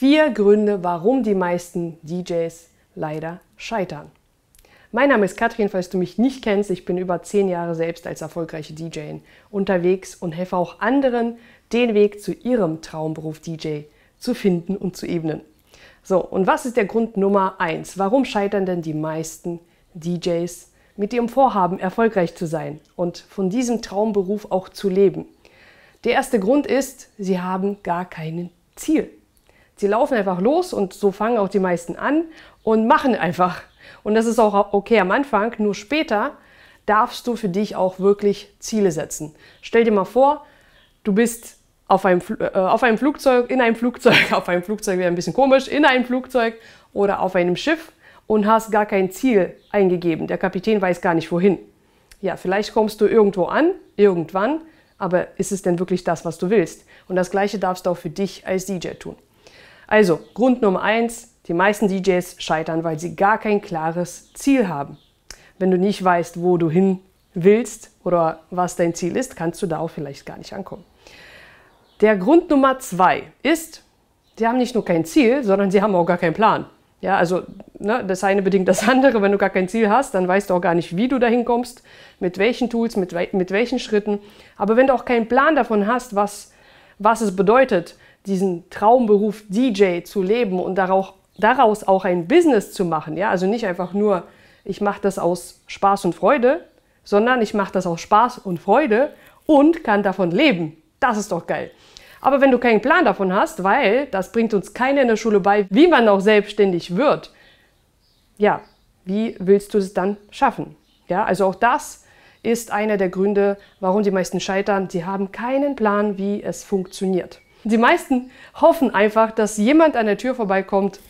Vier Gründe, warum die meisten DJs leider scheitern. Mein Name ist Katrin, falls du mich nicht kennst. Ich bin über zehn Jahre selbst als erfolgreiche DJ unterwegs und helfe auch anderen, den Weg zu ihrem Traumberuf DJ zu finden und zu ebnen. So, und was ist der Grund Nummer eins? Warum scheitern denn die meisten DJs mit ihrem Vorhaben, erfolgreich zu sein und von diesem Traumberuf auch zu leben? Der erste Grund ist, sie haben gar kein Ziel. Sie laufen einfach los und so fangen auch die meisten an und machen einfach. Und das ist auch okay am Anfang, nur später darfst du für dich auch wirklich Ziele setzen. Stell dir mal vor, du bist auf einem, äh, auf einem Flugzeug, in einem Flugzeug, auf einem Flugzeug wäre ein bisschen komisch, in einem Flugzeug oder auf einem Schiff und hast gar kein Ziel eingegeben. Der Kapitän weiß gar nicht wohin. Ja, vielleicht kommst du irgendwo an, irgendwann, aber ist es denn wirklich das, was du willst? Und das Gleiche darfst du auch für dich als DJ tun. Also, Grund Nummer eins, die meisten DJs scheitern, weil sie gar kein klares Ziel haben. Wenn du nicht weißt, wo du hin willst oder was dein Ziel ist, kannst du da auch vielleicht gar nicht ankommen. Der Grund Nummer zwei ist, sie haben nicht nur kein Ziel, sondern sie haben auch gar keinen Plan. Ja, also ne, das eine bedingt das andere. Wenn du gar kein Ziel hast, dann weißt du auch gar nicht, wie du dahin kommst, mit welchen Tools, mit, mit welchen Schritten. Aber wenn du auch keinen Plan davon hast, was, was es bedeutet, diesen Traumberuf DJ zu leben und daraus, auch ein Business zu machen. Ja? Also nicht einfach nur, ich mache das aus Spaß und Freude, sondern ich mache das aus Spaß und Freude und kann davon leben. Das ist doch geil. Aber wenn du keinen Plan davon hast, weil das bringt uns keiner in der Schule bei, wie man auch selbstständig wird, ja, wie willst du es dann schaffen? Ja, also auch das ist einer der Gründe, warum die meisten scheitern. Sie haben keinen Plan, wie es funktioniert. Die meisten hoffen einfach, dass jemand an der Tür vorbeikommt,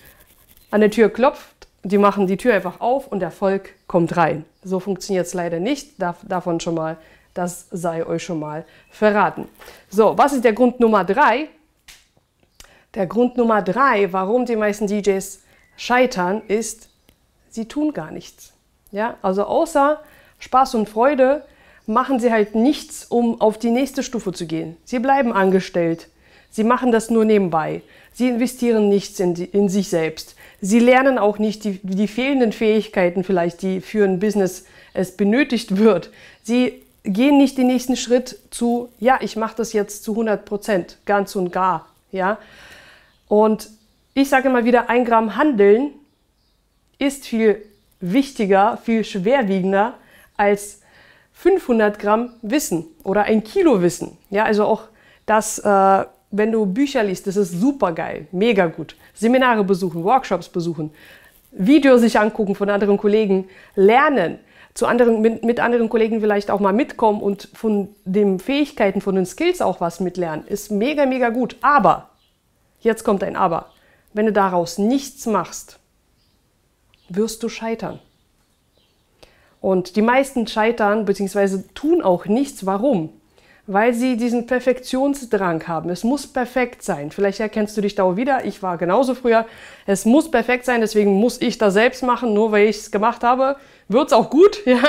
an der Tür klopft, die machen die Tür einfach auf und der Volk kommt rein. So funktioniert es leider nicht. davon schon mal, das sei euch schon mal verraten. So, was ist der Grund Nummer drei? Der Grund Nummer drei, warum die meisten DJs scheitern, ist, sie tun gar nichts. Ja, also außer Spaß und Freude machen sie halt nichts, um auf die nächste Stufe zu gehen. Sie bleiben angestellt. Sie machen das nur nebenbei. Sie investieren nichts in, in sich selbst. Sie lernen auch nicht die, die fehlenden Fähigkeiten vielleicht, die für ein Business es benötigt wird. Sie gehen nicht den nächsten Schritt zu, ja, ich mache das jetzt zu 100 Prozent, ganz und gar. Ja? Und ich sage immer wieder, ein Gramm Handeln ist viel wichtiger, viel schwerwiegender als 500 Gramm Wissen oder ein Kilo Wissen. Ja, also auch das äh, wenn du Bücher liest, das ist super geil, mega gut. Seminare besuchen, Workshops besuchen, Videos sich angucken von anderen Kollegen, lernen, zu anderen, mit, mit anderen Kollegen vielleicht auch mal mitkommen und von den Fähigkeiten, von den Skills auch was mitlernen, ist mega, mega gut. Aber, jetzt kommt ein Aber, wenn du daraus nichts machst, wirst du scheitern. Und die meisten scheitern bzw. tun auch nichts. Warum? Weil sie diesen Perfektionsdrang haben. Es muss perfekt sein. Vielleicht erkennst du dich da auch wieder. Ich war genauso früher. Es muss perfekt sein, deswegen muss ich das selbst machen. Nur weil ich es gemacht habe, wird es auch gut. Ja?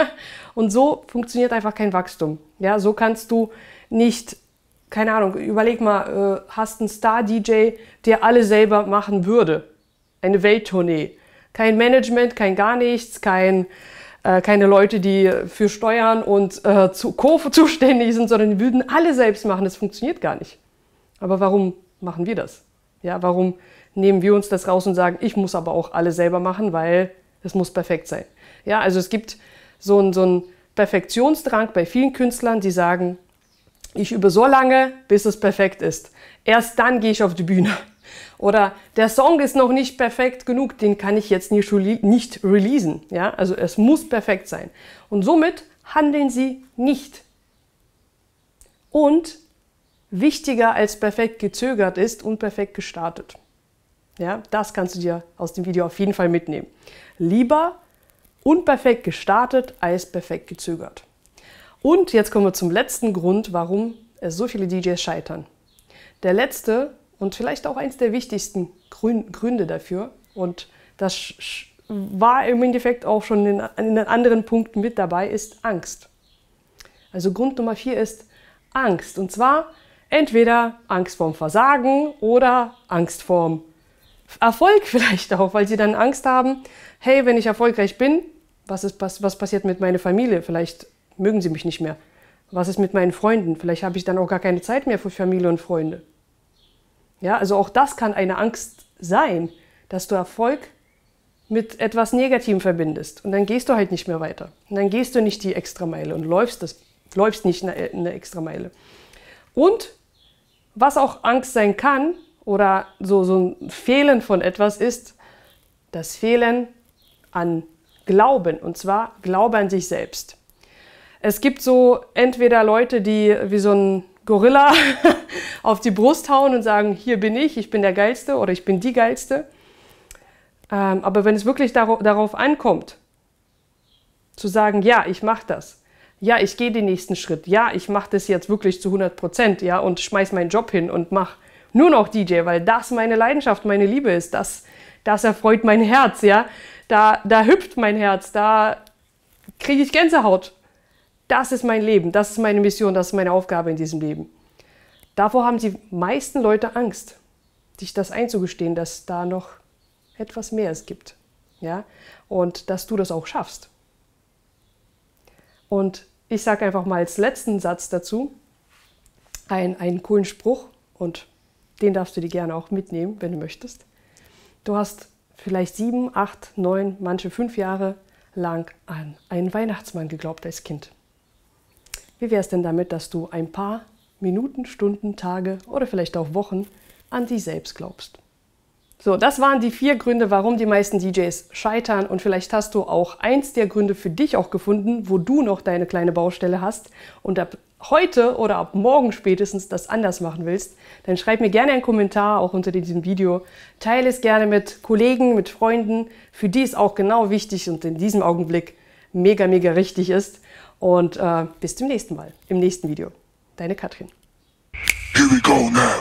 Und so funktioniert einfach kein Wachstum. Ja? So kannst du nicht, keine Ahnung, überleg mal, äh, hast einen Star-DJ, der alle selber machen würde. Eine Welttournee. Kein Management, kein gar nichts, kein äh, keine Leute, die für Steuern und äh, zu Kurve zuständig sind, sondern die würden alle selbst machen. Das funktioniert gar nicht. Aber warum machen wir das? Ja, warum nehmen wir uns das raus und sagen, ich muss aber auch alle selber machen, weil es muss perfekt sein. Ja, also es gibt so einen, so einen Perfektionsdrang bei vielen Künstlern, die sagen, ich übe so lange, bis es perfekt ist. Erst dann gehe ich auf die Bühne. Oder der Song ist noch nicht perfekt genug, den kann ich jetzt nicht, nicht releasen. Ja? Also es muss perfekt sein. Und somit handeln sie nicht. Und wichtiger als perfekt gezögert ist unperfekt gestartet. Ja, das kannst du dir aus dem Video auf jeden Fall mitnehmen. Lieber unperfekt gestartet als perfekt gezögert. Und jetzt kommen wir zum letzten Grund, warum es so viele DJs scheitern. Der letzte und vielleicht auch eins der wichtigsten Gründe dafür. Und das war im Endeffekt auch schon in, in den anderen Punkten mit dabei, ist Angst. Also Grund Nummer vier ist Angst. Und zwar entweder Angst vorm Versagen oder Angst vorm Erfolg vielleicht auch, weil sie dann Angst haben, hey, wenn ich erfolgreich bin, was, ist, was, was passiert mit meiner Familie? Vielleicht mögen sie mich nicht mehr. Was ist mit meinen Freunden? Vielleicht habe ich dann auch gar keine Zeit mehr für Familie und Freunde. Ja, also auch das kann eine Angst sein, dass du Erfolg mit etwas Negativem verbindest. Und dann gehst du halt nicht mehr weiter. Und dann gehst du nicht die Extrameile und läufst, das, läufst nicht eine, eine Extrameile. Und was auch Angst sein kann oder so, so ein Fehlen von etwas ist, das Fehlen an Glauben. Und zwar Glaube an sich selbst. Es gibt so entweder Leute, die wie so ein Gorilla auf die Brust hauen und sagen, hier bin ich, ich bin der Geilste oder ich bin die Geilste. Ähm, aber wenn es wirklich dar darauf ankommt, zu sagen, ja, ich mache das, ja, ich gehe den nächsten Schritt, ja, ich mache das jetzt wirklich zu 100 Prozent, ja, und schmeiß meinen Job hin und mache nur noch DJ, weil das meine Leidenschaft, meine Liebe ist, das, das erfreut mein Herz, ja, da, da hüpft mein Herz, da kriege ich Gänsehaut, das ist mein Leben, das ist meine Mission, das ist meine Aufgabe in diesem Leben. Davor haben die meisten Leute Angst, sich das einzugestehen, dass da noch etwas mehr es gibt. Ja? Und dass du das auch schaffst. Und ich sage einfach mal als letzten Satz dazu einen, einen coolen Spruch und den darfst du dir gerne auch mitnehmen, wenn du möchtest. Du hast vielleicht sieben, acht, neun, manche fünf Jahre lang an einen Weihnachtsmann geglaubt als Kind. Wie wäre es denn damit, dass du ein paar Minuten, Stunden, Tage oder vielleicht auch Wochen an dich selbst glaubst? So, das waren die vier Gründe, warum die meisten DJs scheitern. Und vielleicht hast du auch eins der Gründe für dich auch gefunden, wo du noch deine kleine Baustelle hast und ab heute oder ab morgen spätestens das anders machen willst. Dann schreib mir gerne einen Kommentar auch unter diesem Video. Teile es gerne mit Kollegen, mit Freunden, für die es auch genau wichtig und in diesem Augenblick mega, mega richtig ist. Und äh, bis zum nächsten Mal, im nächsten Video. Deine Katrin. Here we go now.